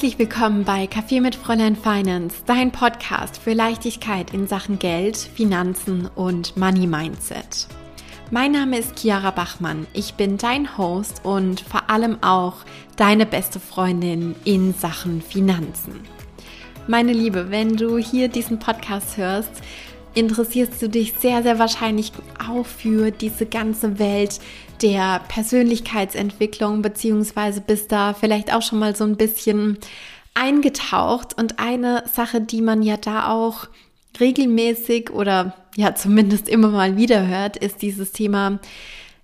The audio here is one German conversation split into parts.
Herzlich willkommen bei Kaffee mit Fräulein Finance, dein Podcast für Leichtigkeit in Sachen Geld, Finanzen und Money Mindset. Mein Name ist Chiara Bachmann. Ich bin dein Host und vor allem auch deine beste Freundin in Sachen Finanzen. Meine Liebe, wenn du hier diesen Podcast hörst, interessierst du dich sehr, sehr wahrscheinlich auch für diese ganze Welt der Persönlichkeitsentwicklung, beziehungsweise bist da vielleicht auch schon mal so ein bisschen eingetaucht. Und eine Sache, die man ja da auch regelmäßig oder ja zumindest immer mal wieder hört, ist dieses Thema,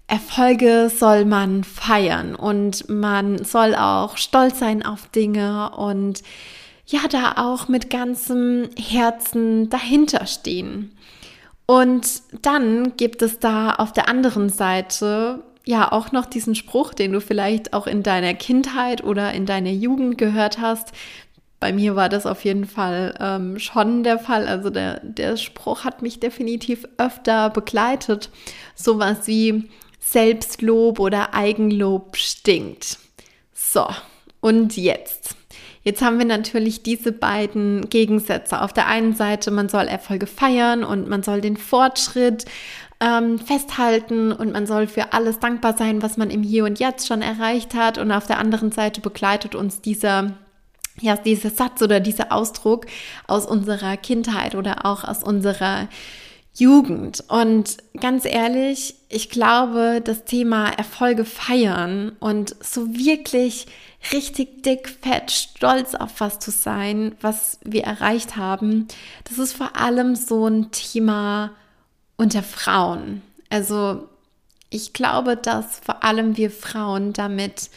Erfolge soll man feiern und man soll auch stolz sein auf Dinge und ja, da auch mit ganzem Herzen dahinter stehen. Und dann gibt es da auf der anderen Seite ja auch noch diesen Spruch, den du vielleicht auch in deiner Kindheit oder in deiner Jugend gehört hast. Bei mir war das auf jeden Fall ähm, schon der Fall. Also der, der Spruch hat mich definitiv öfter begleitet. Sowas wie Selbstlob oder Eigenlob stinkt. So, und jetzt. Jetzt haben wir natürlich diese beiden Gegensätze. Auf der einen Seite, man soll Erfolge feiern und man soll den Fortschritt ähm, festhalten und man soll für alles dankbar sein, was man im Hier und Jetzt schon erreicht hat. Und auf der anderen Seite begleitet uns dieser ja, dieser Satz oder dieser Ausdruck aus unserer Kindheit oder auch aus unserer Jugend. Und ganz ehrlich, ich glaube, das Thema Erfolge feiern und so wirklich richtig dick, fett, stolz auf was zu sein, was wir erreicht haben, das ist vor allem so ein Thema unter Frauen. Also ich glaube, dass vor allem wir Frauen damit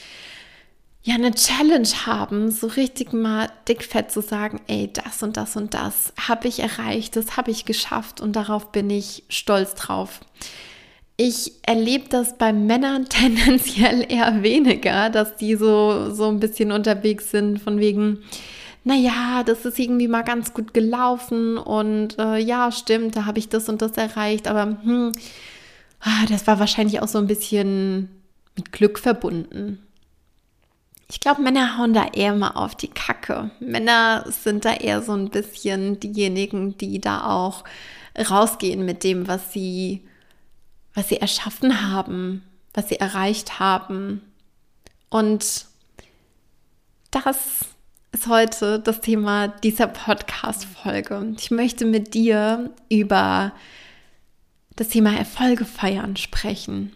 ja eine Challenge haben, so richtig mal dickfett zu sagen, ey, das und das und das habe ich erreicht, das habe ich geschafft und darauf bin ich stolz drauf. Ich erlebe das bei Männern tendenziell eher weniger, dass die so, so ein bisschen unterwegs sind von wegen, naja, das ist irgendwie mal ganz gut gelaufen und äh, ja, stimmt, da habe ich das und das erreicht, aber hm, ah, das war wahrscheinlich auch so ein bisschen mit Glück verbunden. Ich glaube, Männer hauen da eher mal auf die Kacke. Männer sind da eher so ein bisschen diejenigen, die da auch rausgehen mit dem, was sie, was sie erschaffen haben, was sie erreicht haben. Und das ist heute das Thema dieser Podcast-Folge. Ich möchte mit dir über das Thema Erfolge feiern sprechen.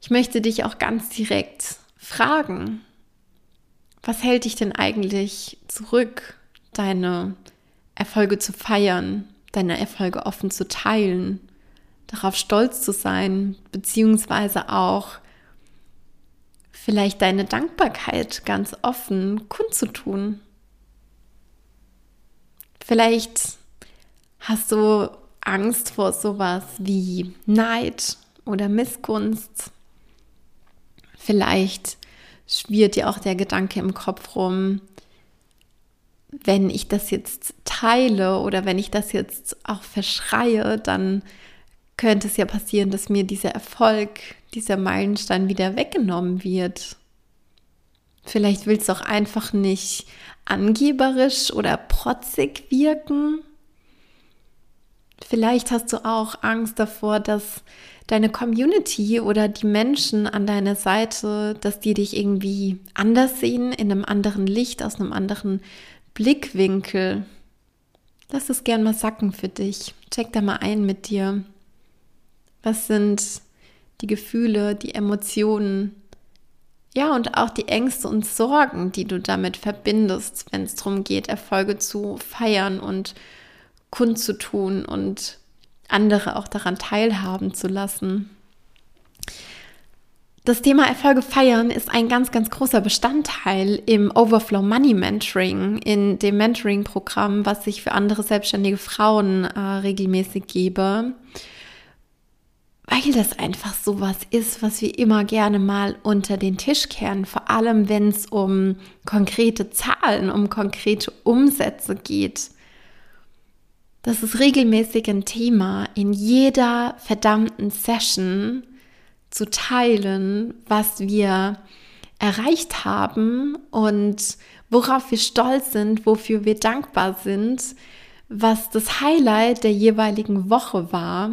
Ich möchte dich auch ganz direkt fragen, was hält dich denn eigentlich zurück, deine Erfolge zu feiern, deine Erfolge offen zu teilen, darauf stolz zu sein, beziehungsweise auch vielleicht deine Dankbarkeit ganz offen kundzutun. Vielleicht hast du Angst vor sowas wie Neid oder Missgunst. Vielleicht schwirrt dir auch der Gedanke im Kopf rum, wenn ich das jetzt teile oder wenn ich das jetzt auch verschreie, dann könnte es ja passieren, dass mir dieser Erfolg, dieser Meilenstein wieder weggenommen wird. Vielleicht willst du auch einfach nicht angeberisch oder protzig wirken. Vielleicht hast du auch Angst davor, dass deine Community oder die Menschen an deiner Seite, dass die dich irgendwie anders sehen, in einem anderen Licht, aus einem anderen Blickwinkel. Lass es gern mal sacken für dich. Check da mal ein mit dir. Was sind die Gefühle, die Emotionen, ja, und auch die Ängste und Sorgen, die du damit verbindest, wenn es darum geht, Erfolge zu feiern und kundzutun und andere auch daran teilhaben zu lassen. Das Thema Erfolge feiern ist ein ganz, ganz großer Bestandteil im Overflow Money Mentoring, in dem Mentoring-Programm, was ich für andere selbstständige Frauen äh, regelmäßig gebe weil das einfach so was ist, was wir immer gerne mal unter den Tisch kehren, vor allem wenn es um konkrete Zahlen, um konkrete Umsätze geht. Das ist regelmäßig ein Thema in jeder verdammten Session zu teilen, was wir erreicht haben und worauf wir stolz sind, wofür wir dankbar sind, was das Highlight der jeweiligen Woche war.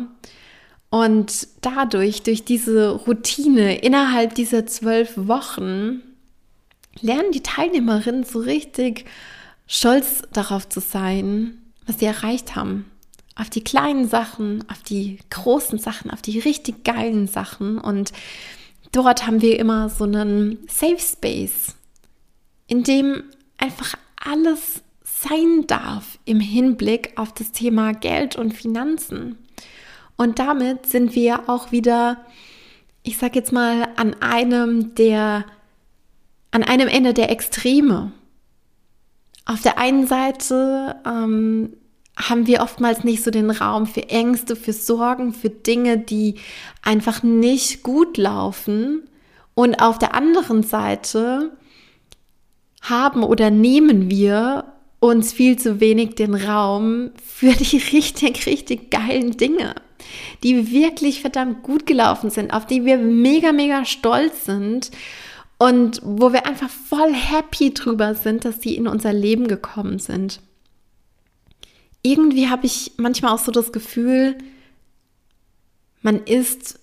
Und dadurch, durch diese Routine innerhalb dieser zwölf Wochen, lernen die Teilnehmerinnen so richtig stolz darauf zu sein, was sie erreicht haben. Auf die kleinen Sachen, auf die großen Sachen, auf die richtig geilen Sachen. Und dort haben wir immer so einen Safe Space, in dem einfach alles sein darf im Hinblick auf das Thema Geld und Finanzen. Und damit sind wir auch wieder, ich sage jetzt mal, an einem der, an einem Ende der Extreme. Auf der einen Seite ähm, haben wir oftmals nicht so den Raum für Ängste, für Sorgen, für Dinge, die einfach nicht gut laufen. Und auf der anderen Seite haben oder nehmen wir uns viel zu wenig den Raum für die richtig, richtig geilen Dinge, die wirklich verdammt gut gelaufen sind, auf die wir mega, mega stolz sind und wo wir einfach voll happy drüber sind, dass sie in unser Leben gekommen sind irgendwie habe ich manchmal auch so das Gefühl, man ist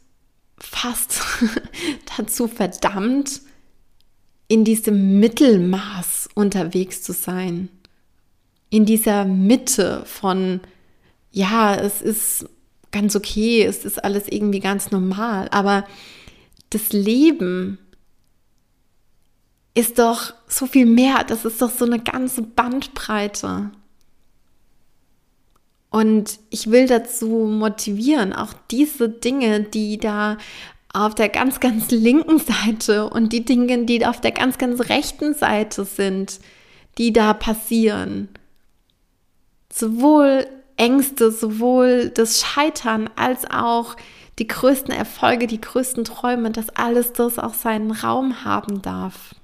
fast dazu verdammt, in diesem Mittelmaß unterwegs zu sein. In dieser Mitte von, ja, es ist ganz okay, es ist alles irgendwie ganz normal, aber das Leben ist doch so viel mehr, das ist doch so eine ganze Bandbreite. Und ich will dazu motivieren, auch diese Dinge, die da auf der ganz, ganz linken Seite und die Dinge, die auf der ganz, ganz rechten Seite sind, die da passieren. Sowohl Ängste, sowohl das Scheitern als auch die größten Erfolge, die größten Träume, dass alles das auch seinen Raum haben darf.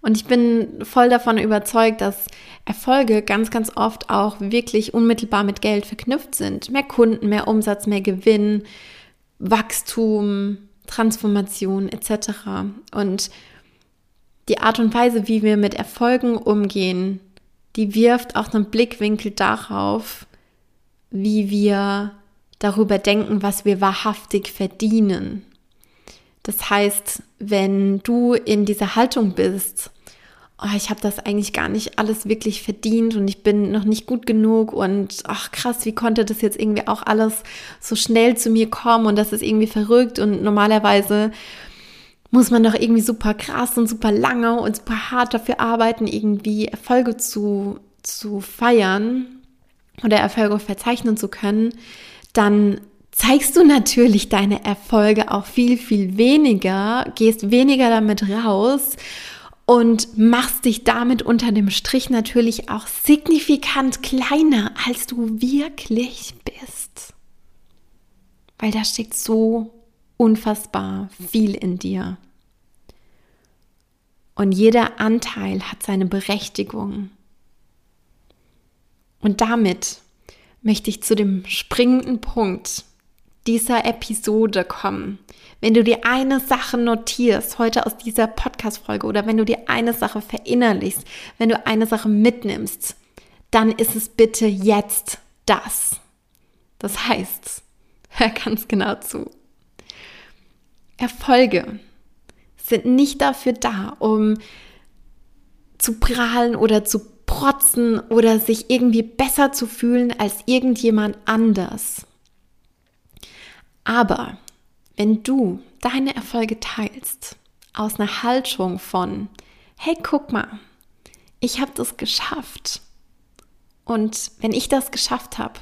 Und ich bin voll davon überzeugt, dass Erfolge ganz, ganz oft auch wirklich unmittelbar mit Geld verknüpft sind. Mehr Kunden, mehr Umsatz, mehr Gewinn, Wachstum, Transformation etc. Und die Art und Weise, wie wir mit Erfolgen umgehen, die wirft auch einen Blickwinkel darauf, wie wir darüber denken, was wir wahrhaftig verdienen. Das heißt, wenn du in dieser Haltung bist, oh, ich habe das eigentlich gar nicht alles wirklich verdient und ich bin noch nicht gut genug und ach krass, wie konnte das jetzt irgendwie auch alles so schnell zu mir kommen und das ist irgendwie verrückt und normalerweise muss man doch irgendwie super krass und super lange und super hart dafür arbeiten, irgendwie Erfolge zu, zu feiern oder Erfolge verzeichnen zu können, dann zeigst du natürlich deine Erfolge auch viel, viel weniger, gehst weniger damit raus und machst dich damit unter dem Strich natürlich auch signifikant kleiner, als du wirklich bist. Weil da steckt so unfassbar viel in dir. Und jeder Anteil hat seine Berechtigung. Und damit möchte ich zu dem springenden Punkt dieser Episode kommen. Wenn du dir eine Sache notierst heute aus dieser Podcast-Folge oder wenn du dir eine Sache verinnerlichst, wenn du eine Sache mitnimmst, dann ist es bitte jetzt das. Das heißt, hör ganz genau zu. Erfolge sind nicht dafür da, um zu prahlen oder zu protzen oder sich irgendwie besser zu fühlen als irgendjemand anders. Aber wenn du deine Erfolge teilst aus einer Haltung von, hey, guck mal, ich habe das geschafft. Und wenn ich das geschafft habe,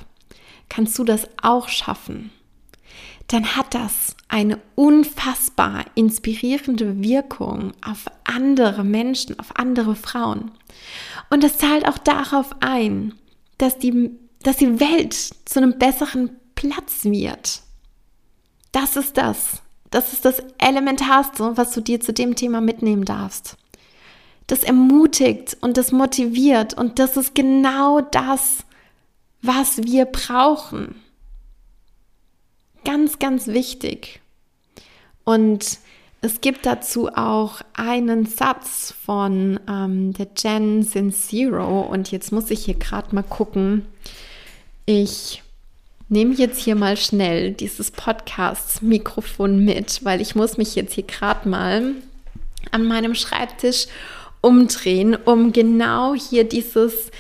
kannst du das auch schaffen. Dann hat das eine unfassbar inspirierende Wirkung auf andere Menschen, auf andere Frauen. Und das zahlt auch darauf ein, dass die, dass die Welt zu einem besseren Platz wird. Das ist das. Das ist das Elementarste, was du dir zu dem Thema mitnehmen darfst. Das ermutigt und das motiviert und das ist genau das, was wir brauchen. Ganz, ganz wichtig. Und Es gibt dazu auch einen Satz von ähm, der Jen Sincero und jetzt muss ich hier gerade mal gucken. Ich nehme jetzt hier mal schnell dieses Podcast-Mikrofon mit, weil ich muss mich jetzt hier gerade mal an meinem Schreibtisch umdrehen, um genau hier dieses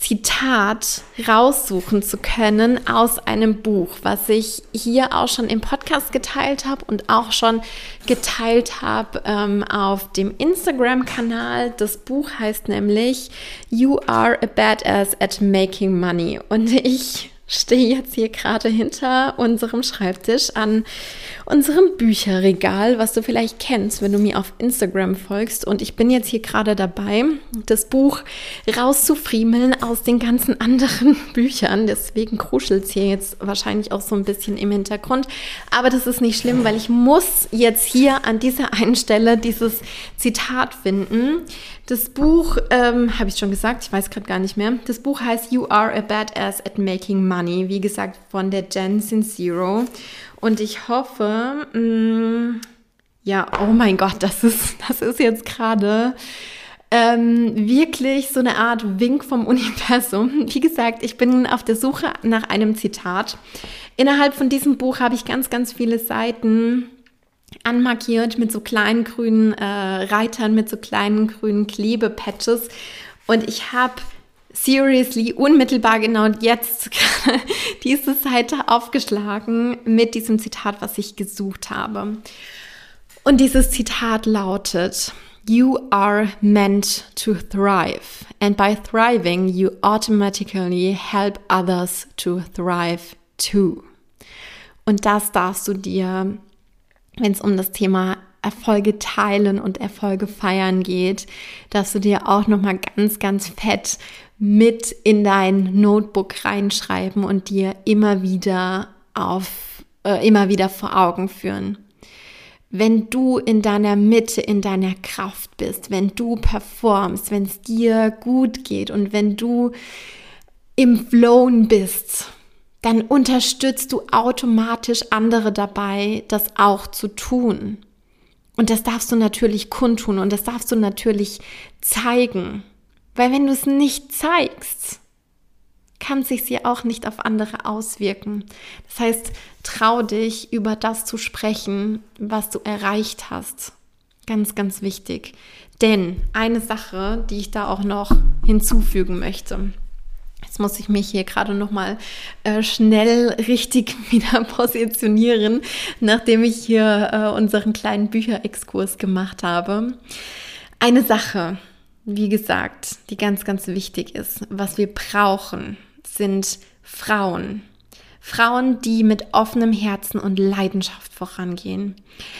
Zitat raussuchen zu können aus einem Buch, was ich hier auch schon im Podcast geteilt habe und auch schon geteilt habe ähm, auf dem Instagram-Kanal. Das Buch heißt nämlich You Are a Badass at Making Money. Und ich stehe jetzt hier gerade hinter unserem Schreibtisch an unserem Bücherregal, was du vielleicht kennst, wenn du mir auf Instagram folgst. Und ich bin jetzt hier gerade dabei, das Buch rauszufriemeln aus den ganzen anderen Büchern. Deswegen kruschelt es hier jetzt wahrscheinlich auch so ein bisschen im Hintergrund. Aber das ist nicht schlimm, weil ich muss jetzt hier an dieser einen Stelle dieses Zitat finden. Das Buch, ähm, habe ich schon gesagt, ich weiß gerade gar nicht mehr. Das Buch heißt You Are a Badass at Making Money, wie gesagt, von der Jen Sincero. Und ich hoffe, mh, mm, ja, oh mein Gott, das ist, das ist jetzt gerade ähm, wirklich so eine Art Wink vom Universum. Wie gesagt, ich bin auf der Suche nach einem Zitat. Innerhalb von diesem Buch habe ich ganz, ganz viele Seiten anmarkiert mit so kleinen grünen äh, Reitern, mit so kleinen grünen Klebepatches. Und ich habe seriously unmittelbar genau jetzt diese Seite aufgeschlagen mit diesem Zitat, was ich gesucht habe. Und dieses Zitat lautet, You are meant to thrive. And by thriving, you automatically help others to thrive too. Und das darfst du dir wenn es um das Thema Erfolge teilen und Erfolge feiern geht, dass du dir auch noch mal ganz ganz fett mit in dein Notebook reinschreiben und dir immer wieder auf äh, immer wieder vor Augen führen. Wenn du in deiner Mitte, in deiner Kraft bist, wenn du performst, wenn es dir gut geht und wenn du im Flown bist, dann unterstützt du automatisch andere dabei, das auch zu tun. Und das darfst du natürlich kundtun und das darfst du natürlich zeigen. Weil wenn du es nicht zeigst, kann sich sie auch nicht auf andere auswirken. Das heißt, trau dich, über das zu sprechen, was du erreicht hast. Ganz, ganz wichtig. Denn eine Sache, die ich da auch noch hinzufügen möchte, Jetzt muss ich mich hier gerade noch mal äh, schnell richtig wieder positionieren, nachdem ich hier äh, unseren kleinen Bücherexkurs gemacht habe. Eine Sache, wie gesagt, die ganz, ganz wichtig ist, was wir brauchen, sind Frauen, Frauen, die mit offenem Herzen und Leidenschaft vorangehen.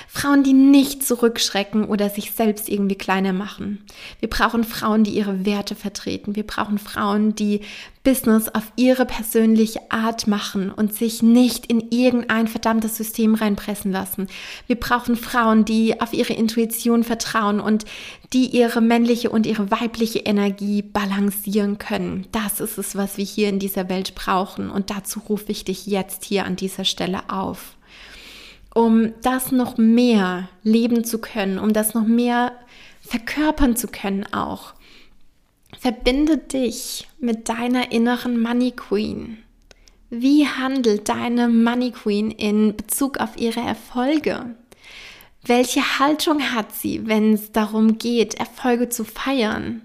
Frauen, die nicht zurückschrecken oder sich selbst irgendwie kleiner machen. Wir brauchen Frauen, die ihre Werte vertreten. Wir brauchen Frauen, die Business auf ihre persönliche Art machen und sich nicht in irgendein verdammtes System reinpressen lassen. Wir brauchen Frauen, die auf ihre Intuition vertrauen und die ihre männliche und ihre weibliche Energie balancieren können. Das ist es, was wir hier in dieser Welt brauchen. Und dazu rufe ich dich jetzt hier an dieser Stelle auf. Um das noch mehr leben zu können, um das noch mehr verkörpern zu können auch Verbinde dich mit deiner inneren Money Queen. Wie handelt deine Money Queen in Bezug auf ihre Erfolge? Welche Haltung hat sie, wenn es darum geht, Erfolge zu feiern?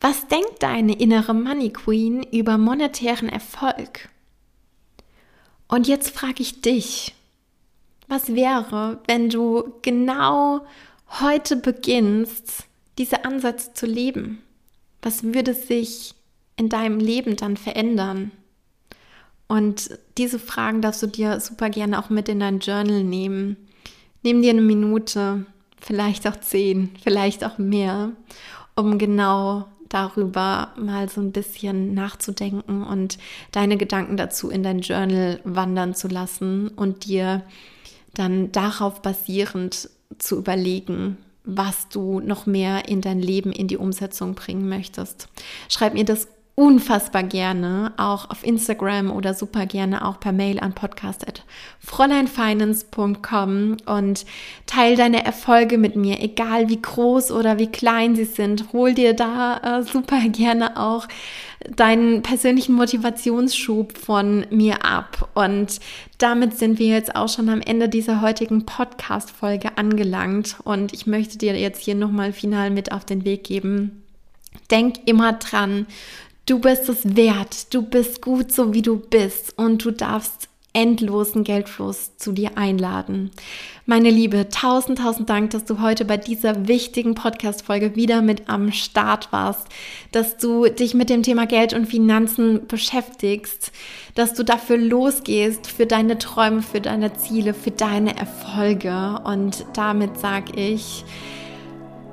Was denkt deine innere Money Queen über monetären Erfolg? Und jetzt frage ich dich, was wäre, wenn du genau heute beginnst, diese Ansätze zu leben? was würde sich in deinem Leben dann verändern? Und diese Fragen darfst du dir super gerne auch mit in dein Journal nehmen. Nimm dir eine Minute, vielleicht auch zehn, vielleicht auch mehr, um genau darüber mal so ein bisschen nachzudenken und deine Gedanken dazu in dein Journal wandern zu lassen und dir dann darauf basierend zu überlegen, was du noch mehr in dein Leben in die Umsetzung bringen möchtest. Schreib mir das unfassbar gerne auch auf Instagram oder super gerne auch per Mail an podcast.fräuleinfinance.com und teil deine Erfolge mit mir, egal wie groß oder wie klein sie sind. Hol dir da äh, super gerne auch deinen persönlichen Motivationsschub von mir ab. Und damit sind wir jetzt auch schon am Ende dieser heutigen Podcast-Folge angelangt. Und ich möchte dir jetzt hier nochmal final mit auf den Weg geben. Denk immer dran, Du bist es wert, du bist gut so wie du bist und du darfst endlosen Geldfluss zu dir einladen. Meine Liebe, tausend, tausend Dank, dass du heute bei dieser wichtigen Podcast-Folge wieder mit am Start warst, dass du dich mit dem Thema Geld und Finanzen beschäftigst, dass du dafür losgehst, für deine Träume, für deine Ziele, für deine Erfolge. Und damit sage ich,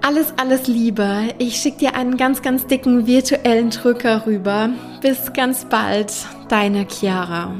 alles, alles Liebe. Ich schicke dir einen ganz, ganz dicken virtuellen Drücker rüber. Bis ganz bald, deine Chiara.